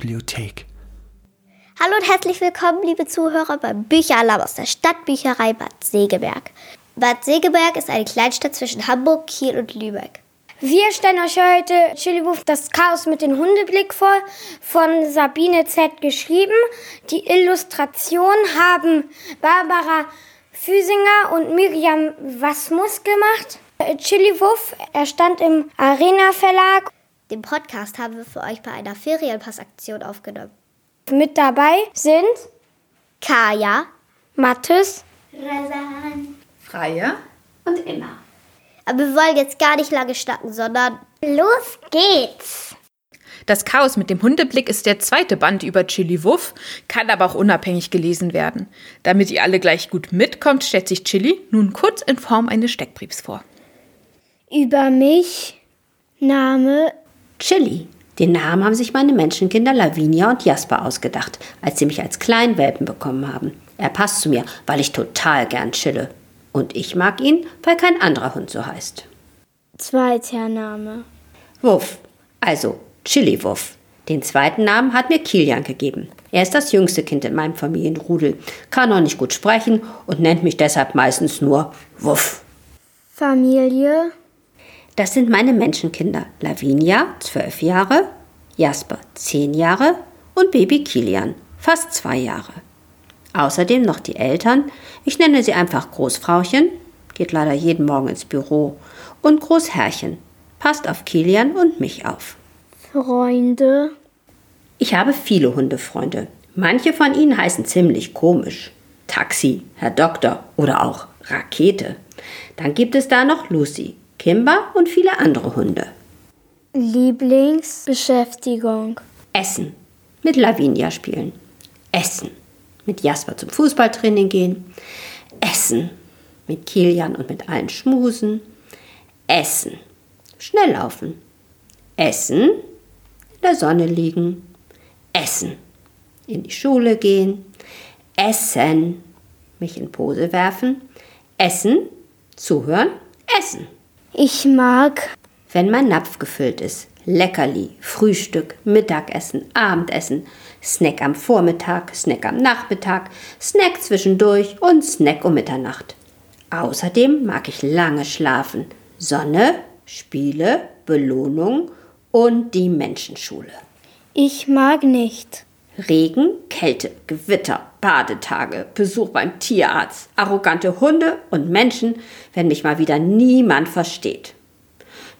Bibliothek. Hallo und herzlich willkommen, liebe Zuhörer, beim Bücheralarm aus der Stadtbücherei Bad Segeberg. Bad Segeberg ist eine Kleinstadt zwischen Hamburg, Kiel und Lübeck. Wir stellen euch heute Chiliwurf das Chaos mit dem Hundeblick vor, von Sabine Z. geschrieben. Die Illustration haben Barbara Füsinger und Miriam Wasmus gemacht. Chiliwurf erstand im Arena Verlag. Den Podcast haben wir für euch bei einer Ferienpassaktion aufgenommen. Mit dabei sind Kaya, Mathis, Razan Freya und Emma. Aber wir wollen jetzt gar nicht lange schnacken, sondern los geht's! Das Chaos mit dem Hundeblick ist der zweite Band über Chili Wuff, kann aber auch unabhängig gelesen werden. Damit ihr alle gleich gut mitkommt, stellt sich Chili nun kurz in Form eines Steckbriefs vor. Über mich, Name Chili. Den Namen haben sich meine Menschenkinder Lavinia und Jasper ausgedacht, als sie mich als kleinen Welpen bekommen haben. Er passt zu mir, weil ich total gern chille. Und ich mag ihn, weil kein anderer Hund so heißt. Zweiter Name. Wuff, also Chili Wuff. Den zweiten Namen hat mir Kilian gegeben. Er ist das jüngste Kind in meinem Familienrudel, kann noch nicht gut sprechen und nennt mich deshalb meistens nur Wuff. Familie. Das sind meine Menschenkinder. Lavinia, zwölf Jahre, Jasper, zehn Jahre und Baby Kilian, fast zwei Jahre. Außerdem noch die Eltern. Ich nenne sie einfach Großfrauchen, geht leider jeden Morgen ins Büro, und Großherrchen, passt auf Kilian und mich auf. Freunde. Ich habe viele Hundefreunde. Manche von ihnen heißen ziemlich komisch. Taxi, Herr Doktor oder auch Rakete. Dann gibt es da noch Lucy, Kimber und viele andere Hunde. Lieblingsbeschäftigung. Essen. Mit Lavinia spielen. Essen. Mit Jasper zum Fußballtraining gehen. Essen. Mit Kilian und mit allen schmusen. Essen. Schnell laufen. Essen. In der Sonne liegen. Essen. In die Schule gehen. Essen. Mich in Pose werfen. Essen. Zuhören. Essen. Ich mag, wenn mein Napf gefüllt ist. Leckerli, Frühstück, Mittagessen, Abendessen, Snack am Vormittag, Snack am Nachmittag, Snack zwischendurch und Snack um Mitternacht. Außerdem mag ich lange schlafen, Sonne, Spiele, Belohnung und die Menschenschule. Ich mag nicht. Regen, Kälte, Gewitter, Badetage, Besuch beim Tierarzt, arrogante Hunde und Menschen, wenn mich mal wieder niemand versteht.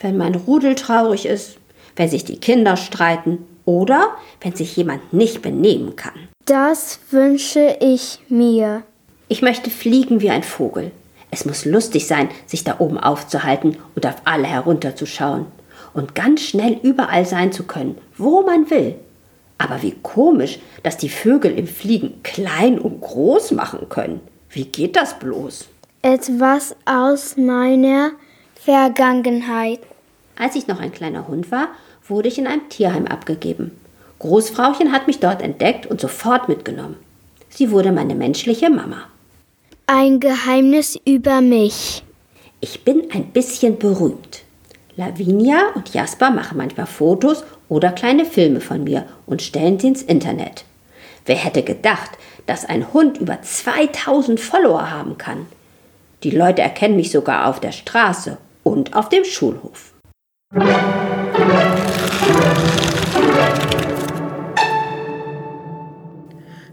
Wenn mein Rudel traurig ist, wenn sich die Kinder streiten oder wenn sich jemand nicht benehmen kann. Das wünsche ich mir. Ich möchte fliegen wie ein Vogel. Es muss lustig sein, sich da oben aufzuhalten und auf alle herunterzuschauen und ganz schnell überall sein zu können, wo man will. Aber wie komisch, dass die Vögel im Fliegen klein und groß machen können. Wie geht das bloß? Etwas aus meiner Vergangenheit. Als ich noch ein kleiner Hund war, wurde ich in einem Tierheim abgegeben. Großfrauchen hat mich dort entdeckt und sofort mitgenommen. Sie wurde meine menschliche Mama. Ein Geheimnis über mich. Ich bin ein bisschen berühmt. Lavinia und Jasper machen manchmal Fotos oder kleine Filme von mir und stellen sie ins Internet. Wer hätte gedacht, dass ein Hund über 2000 Follower haben kann? Die Leute erkennen mich sogar auf der Straße und auf dem Schulhof.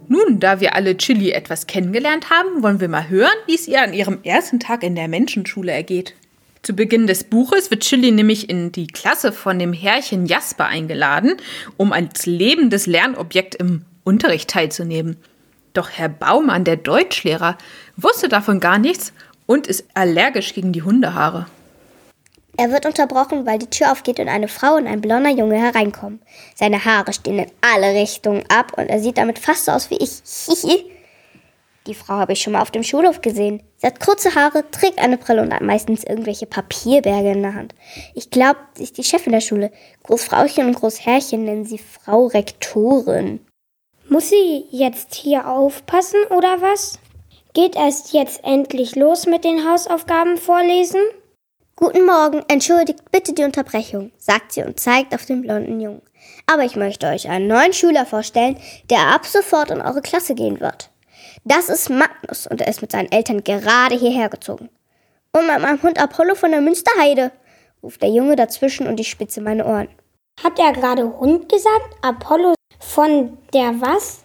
Nun, da wir alle Chili etwas kennengelernt haben, wollen wir mal hören, wie es ihr an ihrem ersten Tag in der Menschenschule ergeht. Zu Beginn des Buches wird Chili nämlich in die Klasse von dem Herrchen Jasper eingeladen, um als lebendes Lernobjekt im Unterricht teilzunehmen. Doch Herr Baumann, der Deutschlehrer, wusste davon gar nichts und ist allergisch gegen die Hundehaare. Er wird unterbrochen, weil die Tür aufgeht und eine Frau und ein blonder Junge hereinkommen. Seine Haare stehen in alle Richtungen ab und er sieht damit fast so aus wie ich. Die Frau habe ich schon mal auf dem Schulhof gesehen. Sie hat kurze Haare, trägt eine Brille und hat meistens irgendwelche Papierberge in der Hand. Ich glaube, sie ist die Chefin der Schule. Großfrauchen und Großherrchen nennen sie Frau Rektorin. Muss sie jetzt hier aufpassen oder was? Geht es jetzt endlich los mit den Hausaufgaben vorlesen? Guten Morgen, entschuldigt bitte die Unterbrechung, sagt sie und zeigt auf den blonden Jungen. Aber ich möchte euch einen neuen Schüler vorstellen, der ab sofort in eure Klasse gehen wird. Das ist Magnus und er ist mit seinen Eltern gerade hierher gezogen. Und mit meinem Hund Apollo von der Münsterheide, ruft der Junge dazwischen und ich spitze meine Ohren. Hat er gerade Hund gesagt? Apollo von der was?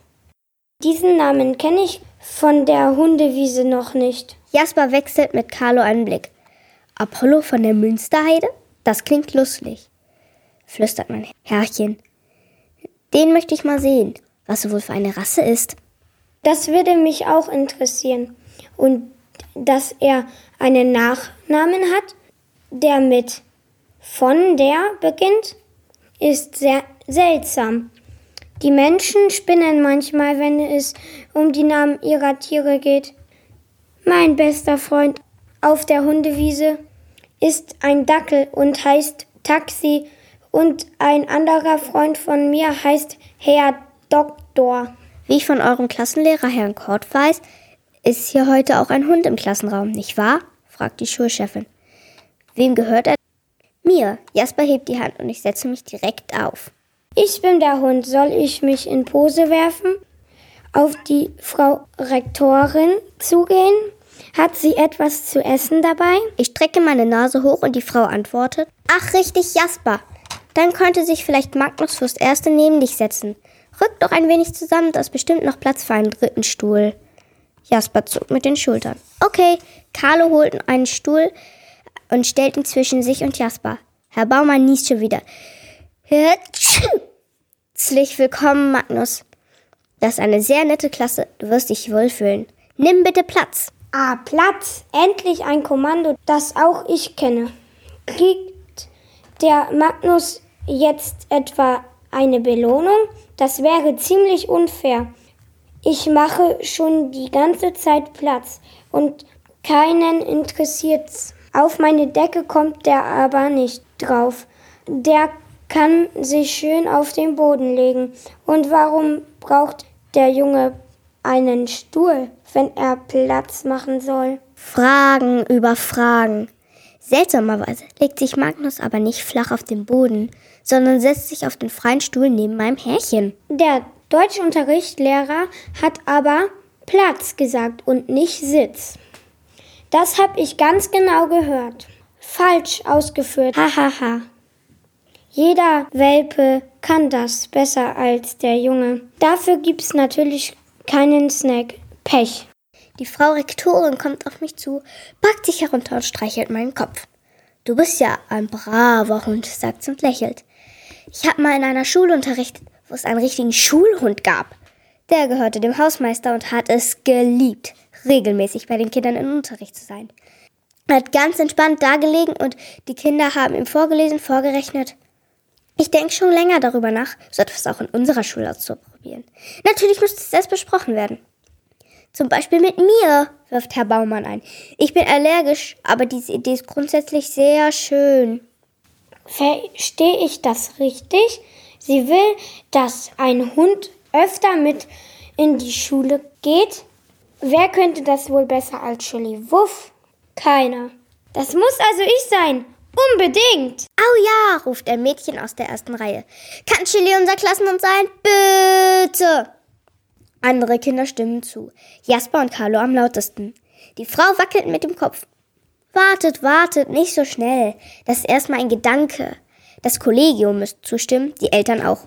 Diesen Namen kenne ich von der Hundewiese noch nicht. Jasper wechselt mit Carlo einen Blick. Apollo von der Münsterheide? Das klingt lustig, flüstert mein Herrchen. Den möchte ich mal sehen, was er wohl für eine Rasse ist. Das würde mich auch interessieren. Und dass er einen Nachnamen hat, der mit von der beginnt, ist sehr seltsam. Die Menschen spinnen manchmal, wenn es um die Namen ihrer Tiere geht. Mein bester Freund auf der Hundewiese ist ein Dackel und heißt Taxi und ein anderer Freund von mir heißt Herr Doktor. Wie ich von eurem Klassenlehrer Herrn Kort weiß, ist hier heute auch ein Hund im Klassenraum, nicht wahr? fragt die Schulchefin. Wem gehört er? Mir. Jasper hebt die Hand und ich setze mich direkt auf. Ich bin der Hund. Soll ich mich in Pose werfen? Auf die Frau Rektorin zugehen? Hat sie etwas zu essen dabei? Ich strecke meine Nase hoch und die Frau antwortet: Ach, richtig, Jasper. Dann könnte sich vielleicht Magnus fürs Erste neben dich setzen. Rück doch ein wenig zusammen, da ist bestimmt noch Platz für einen dritten Stuhl. Jasper zuckt mit den Schultern. Okay, Carlo holt einen Stuhl und stellt ihn zwischen sich und Jasper. Herr Baumann niest schon wieder. Herzlich willkommen, Magnus. Das ist eine sehr nette Klasse. Du wirst dich wohlfühlen. Nimm bitte Platz. Ah, Platz. Endlich ein Kommando, das auch ich kenne. Kriegt der Magnus jetzt etwa eine Belohnung? Das wäre ziemlich unfair. Ich mache schon die ganze Zeit Platz und keinen interessiert's. Auf meine Decke kommt der aber nicht drauf. Der kann sich schön auf den Boden legen. Und warum braucht der Junge einen Stuhl, wenn er Platz machen soll? Fragen über Fragen. Seltsamerweise legt sich Magnus aber nicht flach auf den Boden, sondern setzt sich auf den freien Stuhl neben meinem Härchen. Der Deutschunterrichtlehrer hat aber Platz gesagt und nicht Sitz. Das habe ich ganz genau gehört. Falsch ausgeführt. Hahaha. Ha, ha. Jeder Welpe kann das besser als der Junge. Dafür gibt's natürlich keinen Snack. Pech. Die Frau Rektorin kommt auf mich zu, packt sich herunter und streichelt meinen Kopf. Du bist ja ein braver Hund, sagt sie und lächelt. Ich habe mal in einer Schule unterrichtet, wo es einen richtigen Schulhund gab. Der gehörte dem Hausmeister und hat es geliebt regelmäßig bei den Kindern im Unterricht zu sein. Er hat ganz entspannt dagelegen und die Kinder haben ihm vorgelesen, vorgerechnet. Ich denke schon länger darüber nach, so etwas auch in unserer Schule auszuprobieren. Natürlich muss es erst besprochen werden. Zum Beispiel mit mir, wirft Herr Baumann ein. Ich bin allergisch, aber diese Idee ist grundsätzlich sehr schön. Verstehe ich das richtig? Sie will, dass ein Hund öfter mit in die Schule geht? Wer könnte das wohl besser als Chili Wuff? Keiner. Das muss also ich sein. Unbedingt. Au ja, ruft ein Mädchen aus der ersten Reihe. Kann Chili unser Klassenhund sein? Bitte. Andere Kinder stimmen zu. Jasper und Carlo am lautesten. Die Frau wackelt mit dem Kopf. Wartet, wartet, nicht so schnell. Das ist erstmal ein Gedanke. Das Kollegium müsste zustimmen, die Eltern auch.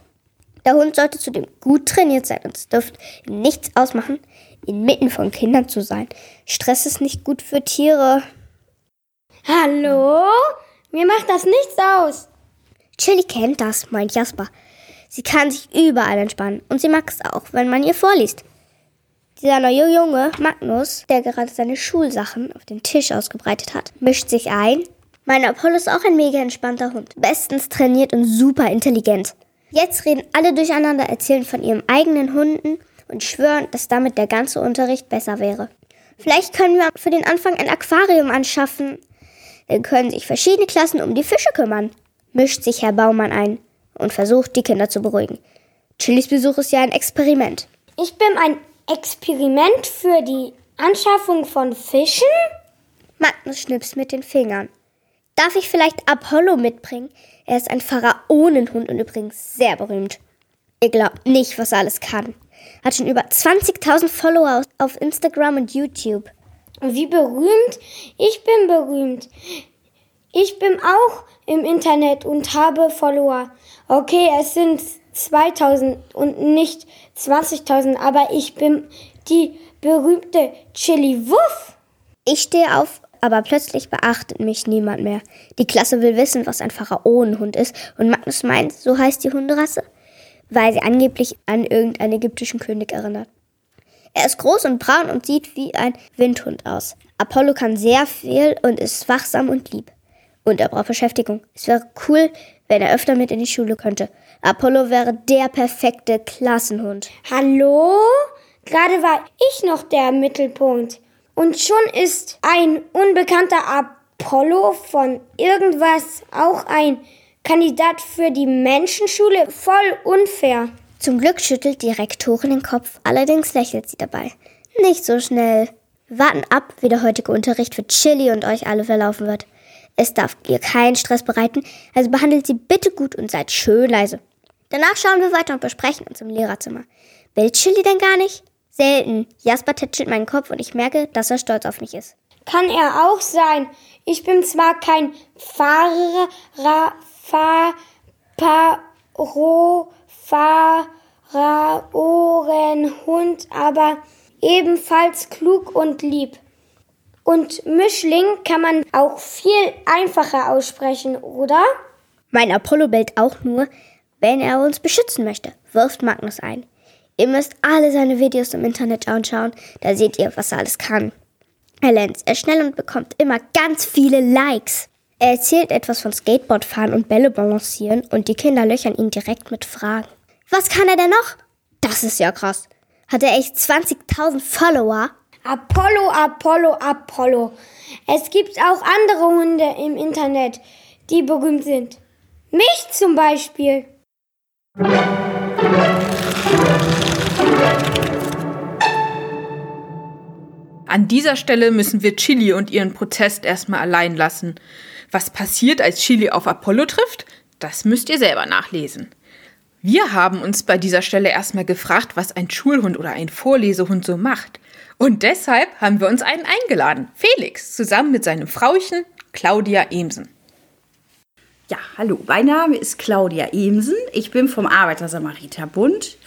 Der Hund sollte zudem gut trainiert sein und es dürfte nichts ausmachen, inmitten von Kindern zu sein. Stress ist nicht gut für Tiere. Hallo? Mir macht das nichts aus. Chili kennt das, meint Jasper. Sie kann sich überall entspannen und sie mag es auch, wenn man ihr vorliest. Dieser neue Junge, Magnus, der gerade seine Schulsachen auf den Tisch ausgebreitet hat, mischt sich ein. Mein Apollo ist auch ein mega entspannter Hund, bestens trainiert und super intelligent. Jetzt reden alle durcheinander, erzählen von ihren eigenen Hunden und schwören, dass damit der ganze Unterricht besser wäre. Vielleicht können wir für den Anfang ein Aquarium anschaffen. Dann können sich verschiedene Klassen um die Fische kümmern, mischt sich Herr Baumann ein und versucht, die Kinder zu beruhigen. Chilis Besuch ist ja ein Experiment. Ich bin ein Experiment für die Anschaffung von Fischen? Magnus schnippst mit den Fingern. Darf ich vielleicht Apollo mitbringen? Er ist ein Pharaonenhund und übrigens sehr berühmt. Ihr glaubt nicht, was er alles kann. Hat schon über 20.000 Follower auf Instagram und YouTube. Wie berühmt? Ich bin berühmt. Ich bin auch im Internet und habe Follower. Okay, es sind 2000 und nicht 20.000, aber ich bin die berühmte Chili Wuff. Ich stehe auf, aber plötzlich beachtet mich niemand mehr. Die Klasse will wissen, was ein Pharaonenhund ist und Magnus meint, so heißt die Hunderasse, weil sie angeblich an irgendeinen ägyptischen König erinnert. Er ist groß und braun und sieht wie ein Windhund aus. Apollo kann sehr viel und ist wachsam und lieb. Und er braucht Beschäftigung. Es wäre cool, wenn er öfter mit in die Schule könnte. Apollo wäre der perfekte Klassenhund. Hallo? Gerade war ich noch der Mittelpunkt. Und schon ist ein unbekannter Apollo von irgendwas auch ein Kandidat für die Menschenschule. Voll unfair. Zum Glück schüttelt die Rektorin den Kopf, allerdings lächelt sie dabei. Nicht so schnell. Warten ab, wie der heutige Unterricht für Chili und euch alle verlaufen wird. Es darf ihr keinen Stress bereiten, also behandelt sie bitte gut und seid schön leise. Danach schauen wir weiter und besprechen uns im Lehrerzimmer. Will Chili denn gar nicht? Selten. Jasper tätschelt meinen Kopf und ich merke, dass er stolz auf mich ist. Kann er auch sein. Ich bin zwar kein Fahrer, Fa, Pa, Ro, Pharaorenhund, aber ebenfalls klug und lieb. Und Mischling kann man auch viel einfacher aussprechen, oder? Mein Apollo bellt auch nur, wenn er uns beschützen möchte, wirft Magnus ein. Ihr müsst alle seine Videos im Internet anschauen, da seht ihr, was er alles kann. Er lernt sehr schnell und bekommt immer ganz viele Likes. Er erzählt etwas von Skateboardfahren und Bälle balancieren und die Kinder löchern ihn direkt mit Fragen. Was kann er denn noch? Das ist ja krass. Hat er echt 20.000 Follower? Apollo, Apollo, Apollo. Es gibt auch andere Hunde im Internet, die berühmt sind. Mich zum Beispiel. An dieser Stelle müssen wir Chili und ihren Protest erstmal allein lassen. Was passiert, als Chili auf Apollo trifft? Das müsst ihr selber nachlesen. Wir haben uns bei dieser Stelle erstmal gefragt, was ein Schulhund oder ein Vorlesehund so macht. Und deshalb haben wir uns einen eingeladen, Felix, zusammen mit seinem Frauchen Claudia Emsen. Ja, hallo, mein Name ist Claudia Emsen. Ich bin vom Arbeiter-Samariter-Bund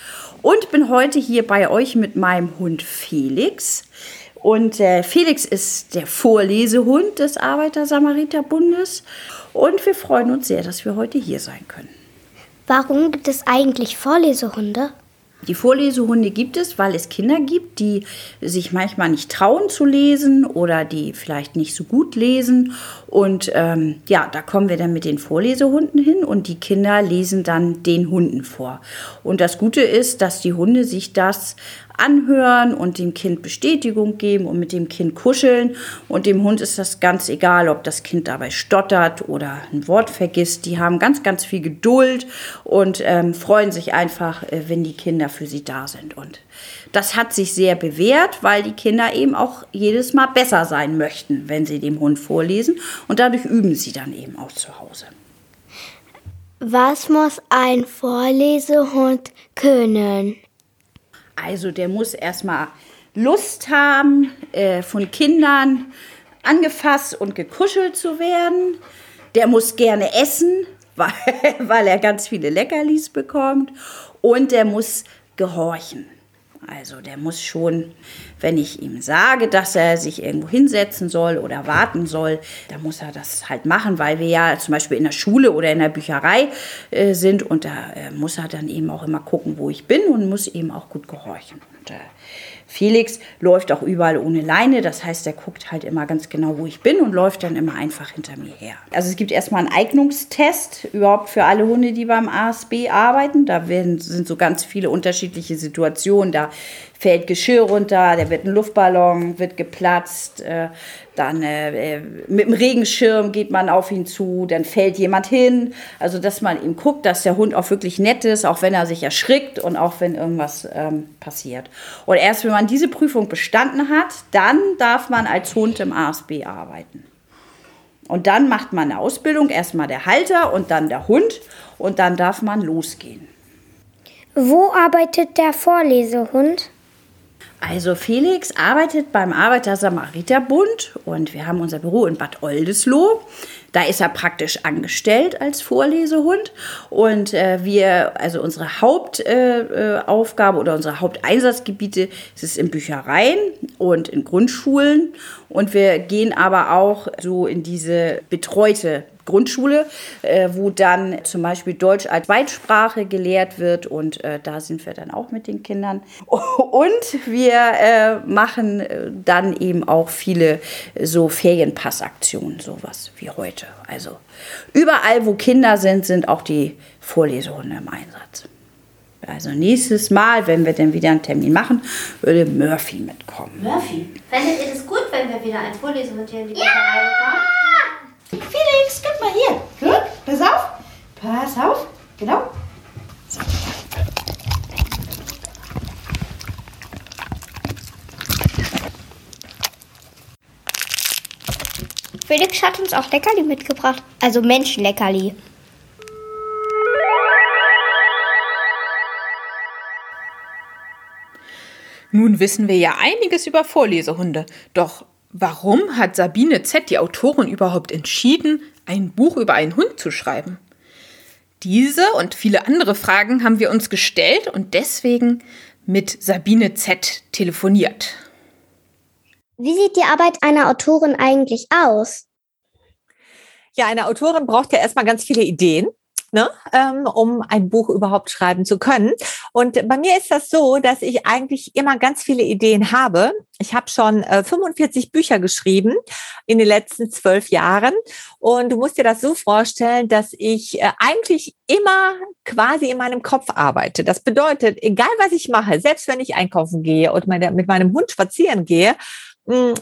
und bin heute hier bei euch mit meinem Hund Felix. Und äh, Felix ist der Vorlesehund des Arbeiter-Samariter-Bundes. Und wir freuen uns sehr, dass wir heute hier sein können. Warum gibt es eigentlich Vorlesehunde? Die Vorlesehunde gibt es, weil es Kinder gibt, die sich manchmal nicht trauen zu lesen oder die vielleicht nicht so gut lesen. Und ähm, ja, da kommen wir dann mit den Vorlesehunden hin und die Kinder lesen dann den Hunden vor. Und das Gute ist, dass die Hunde sich das anhören und dem Kind Bestätigung geben und mit dem Kind kuscheln. Und dem Hund ist das ganz egal, ob das Kind dabei stottert oder ein Wort vergisst. Die haben ganz, ganz viel Geduld und ähm, freuen sich einfach, äh, wenn die Kinder für sie da sind. Und das hat sich sehr bewährt, weil die Kinder eben auch jedes Mal besser sein möchten, wenn sie dem Hund vorlesen. Und dadurch üben sie dann eben auch zu Hause. Was muss ein Vorlesehund können? Also der muss erstmal Lust haben, äh, von Kindern angefasst und gekuschelt zu werden. Der muss gerne essen, weil, weil er ganz viele Leckerlis bekommt. Und der muss gehorchen. Also der muss schon, wenn ich ihm sage, dass er sich irgendwo hinsetzen soll oder warten soll, dann muss er das halt machen, weil wir ja zum Beispiel in der Schule oder in der Bücherei äh, sind und da äh, muss er dann eben auch immer gucken, wo ich bin und muss eben auch gut gehorchen. Und, äh, Felix läuft auch überall ohne Leine, das heißt, er guckt halt immer ganz genau, wo ich bin und läuft dann immer einfach hinter mir her. Also es gibt erstmal einen Eignungstest überhaupt für alle Hunde, die beim ASB arbeiten. Da werden, sind so ganz viele unterschiedliche Situationen. Da fällt Geschirr runter, da wird ein Luftballon, wird geplatzt, äh, dann äh, äh, mit dem Regenschirm geht man auf ihn zu, dann fällt jemand hin. Also, dass man ihm guckt, dass der Hund auch wirklich nett ist, auch wenn er sich erschrickt und auch wenn irgendwas ähm, passiert. Und erst wenn man diese Prüfung bestanden hat, dann darf man als Hund im ASB arbeiten. Und dann macht man eine Ausbildung, erstmal der Halter und dann der Hund und dann darf man losgehen. Wo arbeitet der Vorlesehund? Also Felix arbeitet beim Arbeiter-Samariter-Bund und wir haben unser Büro in Bad Oldesloe. Da ist er praktisch angestellt als Vorlesehund und äh, wir, also unsere Hauptaufgabe äh, oder unsere Haupteinsatzgebiete ist es in Büchereien und in Grundschulen und wir gehen aber auch so in diese betreute Grundschule, äh, wo dann zum Beispiel Deutsch als Zweitsprache gelehrt wird und äh, da sind wir dann auch mit den Kindern. Und wir äh, machen äh, dann eben auch viele so Ferienpassaktionen, sowas wie heute. Also überall, wo Kinder sind, sind auch die Vorlesehunde im Einsatz. Also nächstes Mal, wenn wir dann wieder einen Termin machen, würde Murphy mitkommen. Murphy? Fändet ihr das gut, wenn wir wieder ein Vorlesehund hier in die Bücherei bekommen? Felix, guck mal hier. Guck, pass auf. Pass auf. Genau. Felix hat uns auch Leckerli mitgebracht. Also Menschenleckerli. Nun wissen wir ja einiges über Vorlesehunde. Doch warum hat Sabine Z., die Autorin, überhaupt entschieden, ein Buch über einen Hund zu schreiben? Diese und viele andere Fragen haben wir uns gestellt und deswegen mit Sabine Z. telefoniert. Wie sieht die Arbeit einer Autorin eigentlich aus? Ja, eine Autorin braucht ja erstmal ganz viele Ideen ne, ähm, um ein Buch überhaupt schreiben zu können. Und bei mir ist das so, dass ich eigentlich immer ganz viele Ideen habe. Ich habe schon äh, 45 Bücher geschrieben in den letzten zwölf Jahren. Und du musst dir das so vorstellen, dass ich äh, eigentlich immer quasi in meinem Kopf arbeite. Das bedeutet, egal was ich mache, selbst wenn ich einkaufen gehe und meine, mit meinem Hund spazieren gehe, hm,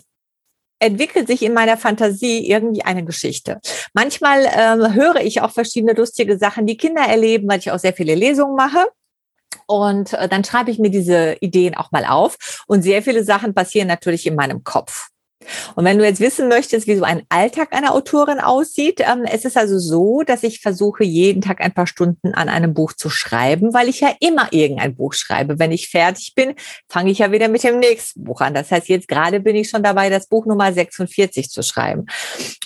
entwickelt sich in meiner Fantasie irgendwie eine Geschichte. Manchmal ähm, höre ich auch verschiedene lustige Sachen, die Kinder erleben, weil ich auch sehr viele Lesungen mache. Und äh, dann schreibe ich mir diese Ideen auch mal auf. Und sehr viele Sachen passieren natürlich in meinem Kopf. Und wenn du jetzt wissen möchtest, wie so ein Alltag einer Autorin aussieht, ähm, es ist also so, dass ich versuche, jeden Tag ein paar Stunden an einem Buch zu schreiben, weil ich ja immer irgendein Buch schreibe. Wenn ich fertig bin, fange ich ja wieder mit dem nächsten Buch an. Das heißt, jetzt gerade bin ich schon dabei, das Buch Nummer 46 zu schreiben.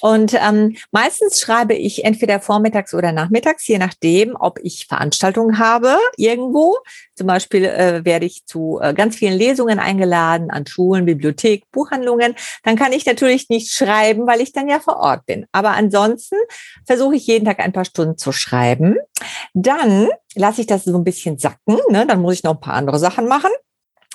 Und ähm, meistens schreibe ich entweder vormittags oder nachmittags, je nachdem, ob ich Veranstaltungen habe irgendwo. Zum Beispiel äh, werde ich zu äh, ganz vielen Lesungen eingeladen an Schulen, Bibliothek, Buchhandlungen. Dann kann ich natürlich nicht schreiben, weil ich dann ja vor Ort bin. Aber ansonsten versuche ich jeden Tag ein paar Stunden zu schreiben. Dann lasse ich das so ein bisschen sacken. Ne? Dann muss ich noch ein paar andere Sachen machen.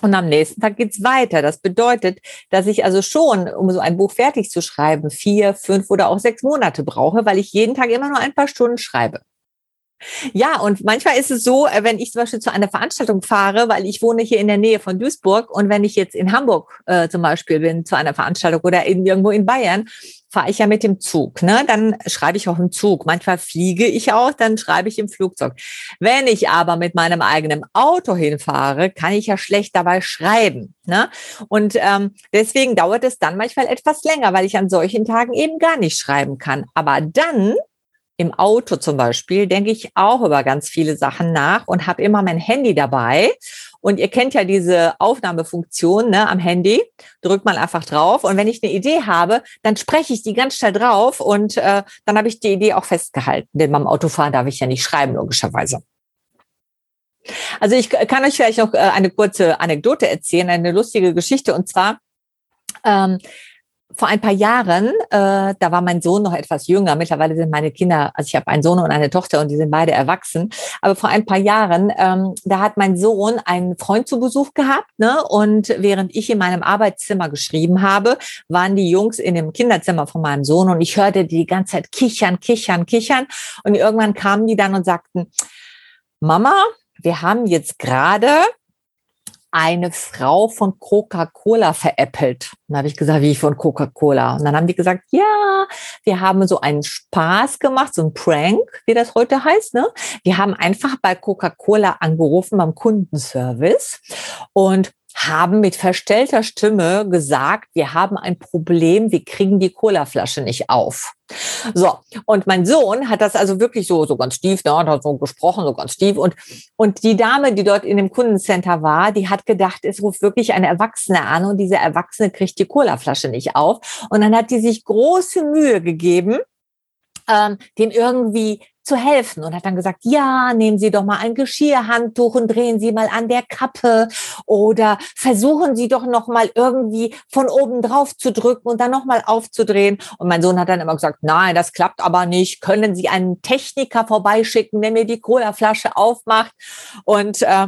Und am nächsten Tag geht's weiter. Das bedeutet, dass ich also schon, um so ein Buch fertig zu schreiben, vier, fünf oder auch sechs Monate brauche, weil ich jeden Tag immer nur ein paar Stunden schreibe. Ja, und manchmal ist es so, äh, wenn ich zum Beispiel zu einer Veranstaltung fahre, weil ich wohne hier in der Nähe von Duisburg und wenn ich jetzt in Hamburg äh, zum Beispiel bin zu einer Veranstaltung oder in, irgendwo in Bayern, fahre ich ja mit dem Zug. Ne? Dann schreibe ich auch im Zug. Manchmal fliege ich auch, dann schreibe ich im Flugzeug. Wenn ich aber mit meinem eigenen Auto hinfahre, kann ich ja schlecht dabei schreiben. Ne? Und ähm, deswegen dauert es dann manchmal etwas länger, weil ich an solchen Tagen eben gar nicht schreiben kann. Aber dann im Auto zum Beispiel denke ich auch über ganz viele Sachen nach und habe immer mein Handy dabei. Und ihr kennt ja diese Aufnahmefunktion ne, am Handy. Drückt man einfach drauf. Und wenn ich eine Idee habe, dann spreche ich die ganz schnell drauf und äh, dann habe ich die Idee auch festgehalten. Denn beim Autofahren darf ich ja nicht schreiben, logischerweise. Also ich kann euch vielleicht noch äh, eine kurze Anekdote erzählen, eine lustige Geschichte. Und zwar ähm, vor ein paar Jahren, äh, da war mein Sohn noch etwas jünger. Mittlerweile sind meine Kinder, also ich habe einen Sohn und eine Tochter und die sind beide erwachsen. Aber vor ein paar Jahren, ähm, da hat mein Sohn einen Freund zu Besuch gehabt, ne? Und während ich in meinem Arbeitszimmer geschrieben habe, waren die Jungs in dem Kinderzimmer von meinem Sohn und ich hörte die ganze Zeit kichern, kichern, kichern. Und irgendwann kamen die dann und sagten, Mama, wir haben jetzt gerade eine Frau von Coca-Cola veräppelt. Dann habe ich gesagt, wie von Coca-Cola. Und dann haben die gesagt, ja, wir haben so einen Spaß gemacht, so ein Prank, wie das heute heißt. Ne? Wir haben einfach bei Coca-Cola angerufen beim Kundenservice und haben mit verstellter Stimme gesagt, wir haben ein Problem, wir kriegen die Colaflasche nicht auf. So, und mein Sohn hat das also wirklich so, so ganz tief, ne, hat so gesprochen, so ganz tief. Und, und die Dame, die dort in dem Kundencenter war, die hat gedacht, es ruft wirklich eine Erwachsene an und diese Erwachsene kriegt die Colaflasche nicht auf. Und dann hat die sich große Mühe gegeben, ähm, den irgendwie zu helfen und hat dann gesagt, ja, nehmen Sie doch mal ein Geschirrhandtuch und drehen Sie mal an der Kappe oder versuchen Sie doch noch mal irgendwie von oben drauf zu drücken und dann noch mal aufzudrehen. Und mein Sohn hat dann immer gesagt, nein, das klappt aber nicht. Können Sie einen Techniker vorbeischicken, der mir die Colaflasche aufmacht? Und äh,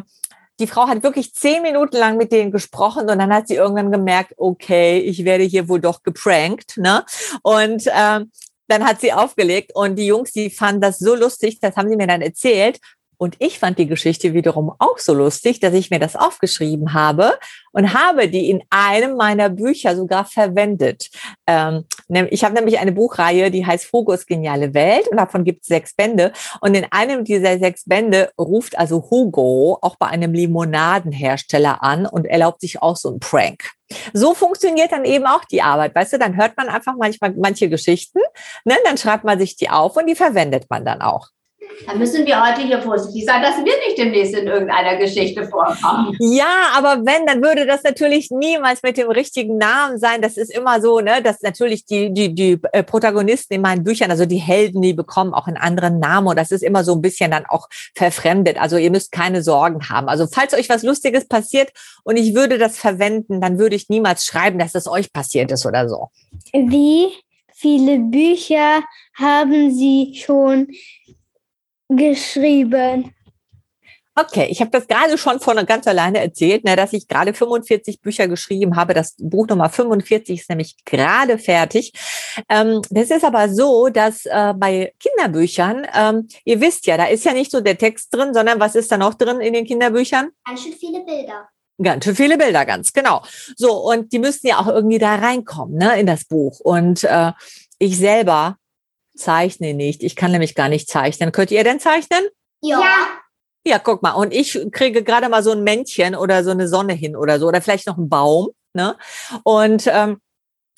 die Frau hat wirklich zehn Minuten lang mit denen gesprochen und dann hat sie irgendwann gemerkt, okay, ich werde hier wohl doch geprankt. Ne? Und ähm, dann hat sie aufgelegt und die Jungs, die fanden das so lustig, das haben sie mir dann erzählt. Und ich fand die Geschichte wiederum auch so lustig, dass ich mir das aufgeschrieben habe und habe die in einem meiner Bücher sogar verwendet. Ähm, ich habe nämlich eine Buchreihe, die heißt Hugos geniale Welt und davon gibt es sechs Bände. Und in einem dieser sechs Bände ruft also Hugo auch bei einem Limonadenhersteller an und erlaubt sich auch so einen Prank. So funktioniert dann eben auch die Arbeit. Weißt du, dann hört man einfach manchmal manche Geschichten, ne, dann schreibt man sich die auf und die verwendet man dann auch. Da müssen wir heute hier vorsichtig sein, dass wir nicht demnächst in irgendeiner Geschichte vorkommen. Ja, aber wenn, dann würde das natürlich niemals mit dem richtigen Namen sein. Das ist immer so, ne, dass natürlich die, die, die äh, Protagonisten in meinen Büchern, also die Helden, die bekommen auch einen anderen Namen und das ist immer so ein bisschen dann auch verfremdet. Also ihr müsst keine Sorgen haben. Also falls euch was Lustiges passiert und ich würde das verwenden, dann würde ich niemals schreiben, dass das euch passiert ist oder so. Wie viele Bücher haben Sie schon geschrieben. Okay, ich habe das gerade schon von ganz alleine erzählt, ne, dass ich gerade 45 Bücher geschrieben habe. Das Buch Nummer 45 ist nämlich gerade fertig. Ähm, das ist aber so, dass äh, bei Kinderbüchern, ähm, ihr wisst ja, da ist ja nicht so der Text drin, sondern was ist da noch drin in den Kinderbüchern? Ganz schön viele Bilder. Ganz schön viele Bilder, ganz genau. So, und die müssen ja auch irgendwie da reinkommen, ne, in das Buch. Und äh, ich selber zeichne nicht. Ich kann nämlich gar nicht zeichnen. Könnt ihr denn zeichnen? Ja. Ja, guck mal. Und ich kriege gerade mal so ein Männchen oder so eine Sonne hin oder so. Oder vielleicht noch einen Baum. Ne? Und ähm,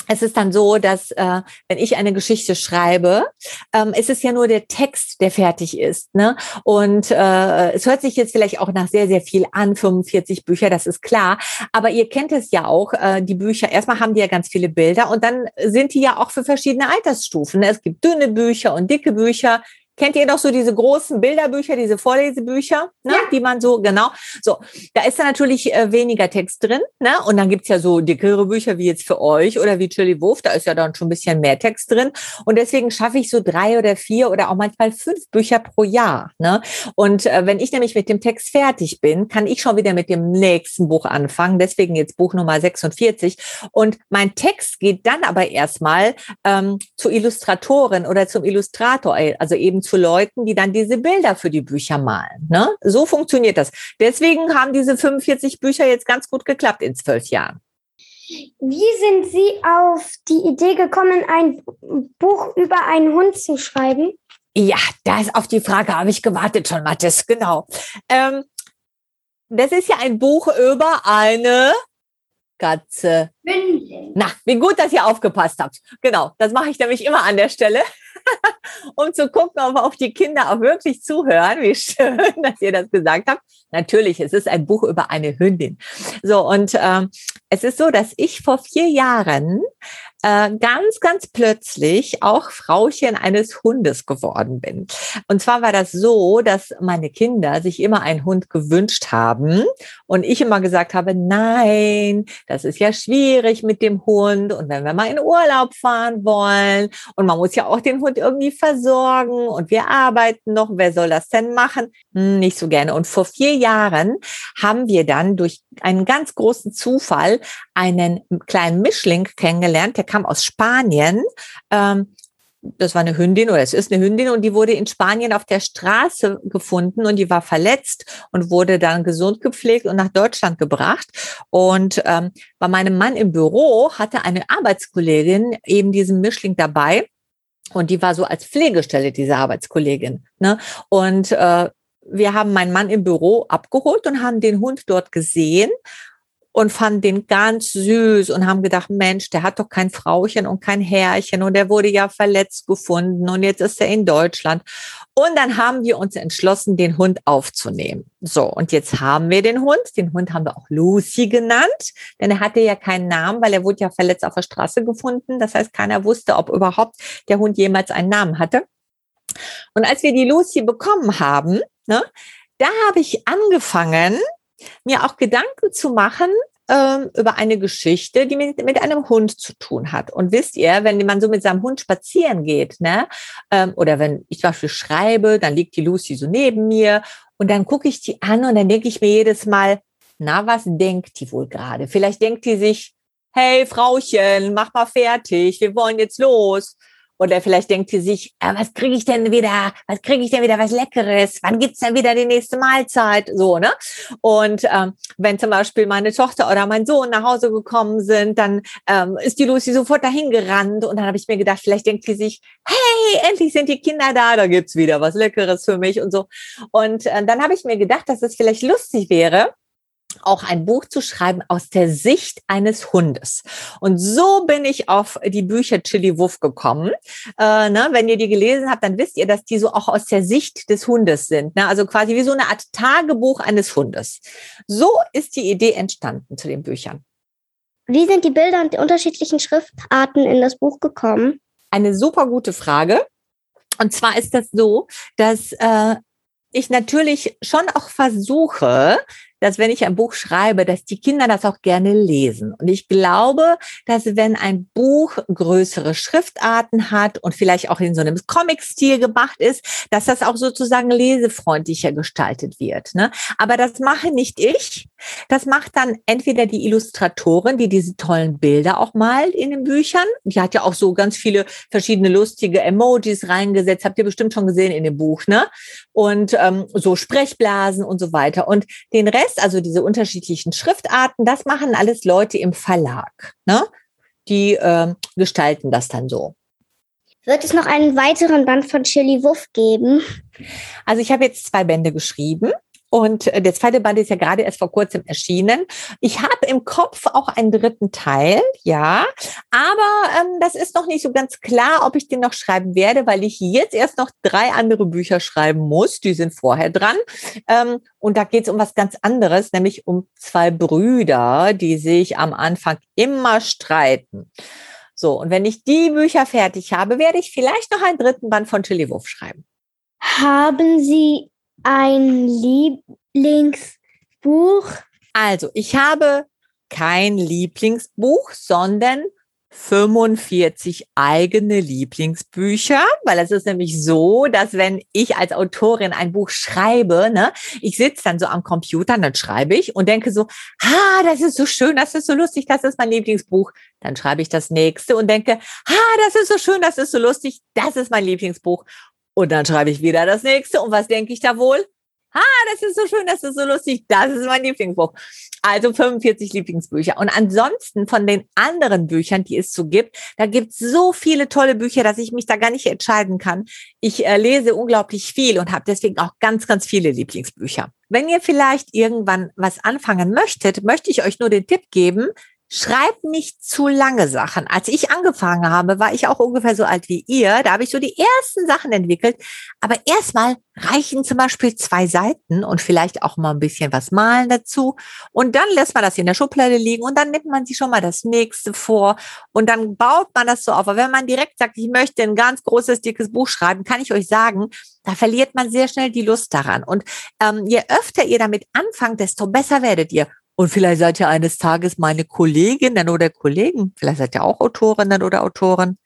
es ist dann so, dass äh, wenn ich eine Geschichte schreibe, ähm, ist es ja nur der Text, der fertig ist. Ne? Und äh, es hört sich jetzt vielleicht auch nach sehr, sehr viel an, 45 Bücher, das ist klar. Aber ihr kennt es ja auch, äh, die Bücher, erstmal haben die ja ganz viele Bilder und dann sind die ja auch für verschiedene Altersstufen. Ne? Es gibt dünne Bücher und dicke Bücher. Kennt ihr noch so diese großen Bilderbücher, diese Vorlesebücher, ne? Ja. die man so, genau, so, da ist da natürlich äh, weniger Text drin, ne? Und dann gibt's ja so dickere Bücher wie jetzt für euch oder wie Chili Wolf, da ist ja dann schon ein bisschen mehr Text drin. Und deswegen schaffe ich so drei oder vier oder auch manchmal fünf Bücher pro Jahr. Ne? Und äh, wenn ich nämlich mit dem Text fertig bin, kann ich schon wieder mit dem nächsten Buch anfangen. Deswegen jetzt Buch Nummer 46. Und mein Text geht dann aber erstmal ähm, zu Illustratoren oder zum Illustrator, also eben zu Leuten, die dann diese Bilder für die Bücher malen. Ne? So funktioniert das. Deswegen haben diese 45 Bücher jetzt ganz gut geklappt in zwölf Jahren. Wie sind Sie auf die Idee gekommen, ein Buch über einen Hund zu schreiben? Ja, da ist auf die Frage habe ich gewartet schon, Mathis, genau. Ähm, das ist ja ein Buch über eine Katze. Hündin. Na, wie gut, dass ihr aufgepasst habt. Genau, das mache ich nämlich immer an der Stelle. um zu gucken, ob auch die Kinder auch wirklich zuhören. Wie schön, dass ihr das gesagt habt. Natürlich, es ist ein Buch über eine Hündin. So, und ähm, es ist so, dass ich vor vier Jahren äh, ganz, ganz plötzlich auch Frauchen eines Hundes geworden bin. Und zwar war das so, dass meine Kinder sich immer einen Hund gewünscht haben und ich immer gesagt habe, nein, das ist ja schwierig mit dem Hund und wenn wir mal in Urlaub fahren wollen und man muss ja auch den Hund irgendwie versorgen und wir arbeiten noch, wer soll das denn machen? Hm, nicht so gerne. Und vor vier Jahren haben wir dann durch einen ganz großen Zufall einen kleinen Mischling kennengelernt, der kam aus Spanien. Ähm, das war eine Hündin oder es ist eine Hündin und die wurde in Spanien auf der Straße gefunden und die war verletzt und wurde dann gesund gepflegt und nach Deutschland gebracht. Und ähm, bei meinem Mann im Büro hatte eine Arbeitskollegin eben diesen Mischling dabei. Und die war so als Pflegestelle, diese Arbeitskollegin. Ne? Und äh, wir haben meinen Mann im Büro abgeholt und haben den Hund dort gesehen und fanden den ganz süß und haben gedacht, Mensch, der hat doch kein Frauchen und kein Herrchen und der wurde ja verletzt gefunden und jetzt ist er in Deutschland. Und dann haben wir uns entschlossen, den Hund aufzunehmen. So, und jetzt haben wir den Hund. Den Hund haben wir auch Lucy genannt, denn er hatte ja keinen Namen, weil er wurde ja verletzt auf der Straße gefunden. Das heißt, keiner wusste, ob überhaupt der Hund jemals einen Namen hatte. Und als wir die Lucy bekommen haben, ne, da habe ich angefangen, mir auch Gedanken zu machen ähm, über eine Geschichte, die mit, mit einem Hund zu tun hat. Und wisst ihr, wenn man so mit seinem Hund spazieren geht, ne, ähm, oder wenn ich zum Beispiel schreibe, dann liegt die Lucy so neben mir und dann gucke ich die an und dann denke ich mir jedes Mal, na, was denkt die wohl gerade? Vielleicht denkt die sich, hey Frauchen, mach mal fertig, wir wollen jetzt los. Oder vielleicht denkt sie sich, äh, was kriege ich denn wieder, was kriege ich denn wieder was Leckeres? Wann gibt's denn wieder die nächste Mahlzeit? So, ne? Und ähm, wenn zum Beispiel meine Tochter oder mein Sohn nach Hause gekommen sind, dann ähm, ist die Lucy sofort dahin gerannt. Und dann habe ich mir gedacht, vielleicht denkt sie sich, hey, endlich sind die Kinder da, da gibt's wieder was Leckeres für mich und so. Und äh, dann habe ich mir gedacht, dass es vielleicht lustig wäre, auch ein Buch zu schreiben aus der Sicht eines Hundes. Und so bin ich auf die Bücher Chili Wuff gekommen. Äh, ne, wenn ihr die gelesen habt, dann wisst ihr, dass die so auch aus der Sicht des Hundes sind. Ne? Also quasi wie so eine Art Tagebuch eines Hundes. So ist die Idee entstanden zu den Büchern. Wie sind die Bilder und die unterschiedlichen Schriftarten in das Buch gekommen? Eine super gute Frage. Und zwar ist das so, dass äh, ich natürlich schon auch versuche, dass wenn ich ein Buch schreibe, dass die Kinder das auch gerne lesen. Und ich glaube, dass wenn ein Buch größere Schriftarten hat und vielleicht auch in so einem Comic-Stil gemacht ist, dass das auch sozusagen lesefreundlicher gestaltet wird. Ne? Aber das mache nicht ich. Das macht dann entweder die Illustratorin, die diese tollen Bilder auch malt in den Büchern. Die hat ja auch so ganz viele verschiedene lustige Emojis reingesetzt. Habt ihr bestimmt schon gesehen in dem Buch, ne? Und ähm, so Sprechblasen und so weiter. Und den Rest Rest, also diese unterschiedlichen Schriftarten, das machen alles Leute im Verlag. Ne? Die äh, gestalten das dann so. Wird es noch einen weiteren Band von Chili Wuff geben? Also ich habe jetzt zwei Bände geschrieben. Und äh, der zweite Band ist ja gerade erst vor kurzem erschienen. Ich habe im Kopf auch einen dritten Teil, ja. Aber ähm, das ist noch nicht so ganz klar, ob ich den noch schreiben werde, weil ich jetzt erst noch drei andere Bücher schreiben muss. Die sind vorher dran. Ähm, und da geht es um was ganz anderes, nämlich um zwei Brüder, die sich am Anfang immer streiten. So, und wenn ich die Bücher fertig habe, werde ich vielleicht noch einen dritten Band von Chili Wolf schreiben. Haben Sie ein Lieblingsbuch? Also, ich habe kein Lieblingsbuch, sondern 45 eigene Lieblingsbücher, weil es ist nämlich so, dass wenn ich als Autorin ein Buch schreibe, ne, ich sitze dann so am Computer, dann schreibe ich und denke so, ah, das ist so schön, das ist so lustig, das ist mein Lieblingsbuch. Dann schreibe ich das nächste und denke, ah, das ist so schön, das ist so lustig, das ist mein Lieblingsbuch. Und dann schreibe ich wieder das nächste. Und was denke ich da wohl? Ha, das ist so schön, das ist so lustig. Das ist mein Lieblingsbuch. Also 45 Lieblingsbücher. Und ansonsten von den anderen Büchern, die es so gibt, da gibt es so viele tolle Bücher, dass ich mich da gar nicht entscheiden kann. Ich äh, lese unglaublich viel und habe deswegen auch ganz, ganz viele Lieblingsbücher. Wenn ihr vielleicht irgendwann was anfangen möchtet, möchte ich euch nur den Tipp geben, Schreibt nicht zu lange Sachen. Als ich angefangen habe, war ich auch ungefähr so alt wie ihr. Da habe ich so die ersten Sachen entwickelt. Aber erstmal reichen zum Beispiel zwei Seiten und vielleicht auch mal ein bisschen was malen dazu. Und dann lässt man das in der Schublade liegen und dann nimmt man sich schon mal das nächste vor und dann baut man das so auf. Aber wenn man direkt sagt, ich möchte ein ganz großes, dickes Buch schreiben, kann ich euch sagen, da verliert man sehr schnell die Lust daran. Und ähm, je öfter ihr damit anfangt, desto besser werdet ihr. Und vielleicht seid ihr eines Tages meine Kolleginnen oder Kollegen. Vielleicht seid ihr auch Autorinnen oder Autoren.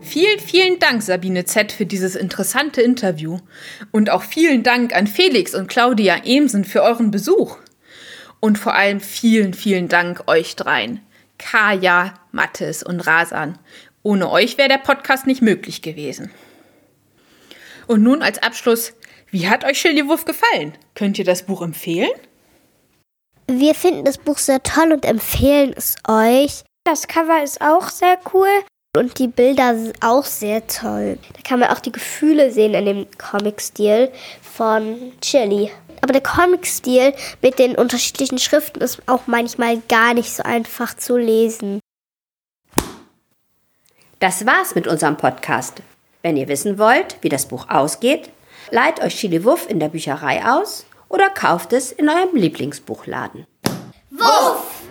Vielen, vielen Dank, Sabine Z., für dieses interessante Interview. Und auch vielen Dank an Felix und Claudia Emsen für euren Besuch. Und vor allem vielen, vielen Dank euch dreien. Kaja, Mattes und Rasan. Ohne euch wäre der Podcast nicht möglich gewesen. Und nun als Abschluss, wie hat euch Schildewurf gefallen? Könnt ihr das Buch empfehlen? Wir finden das Buch sehr toll und empfehlen es euch. Das Cover ist auch sehr cool. Und die Bilder sind auch sehr toll. Da kann man auch die Gefühle sehen in dem Comic-Stil von Chili. Aber der Comic-Stil mit den unterschiedlichen Schriften ist auch manchmal gar nicht so einfach zu lesen. Das war's mit unserem Podcast. Wenn ihr wissen wollt, wie das Buch ausgeht, leiht euch Chili Wuff in der Bücherei aus oder kauft es in eurem Lieblingsbuchladen. Wuff!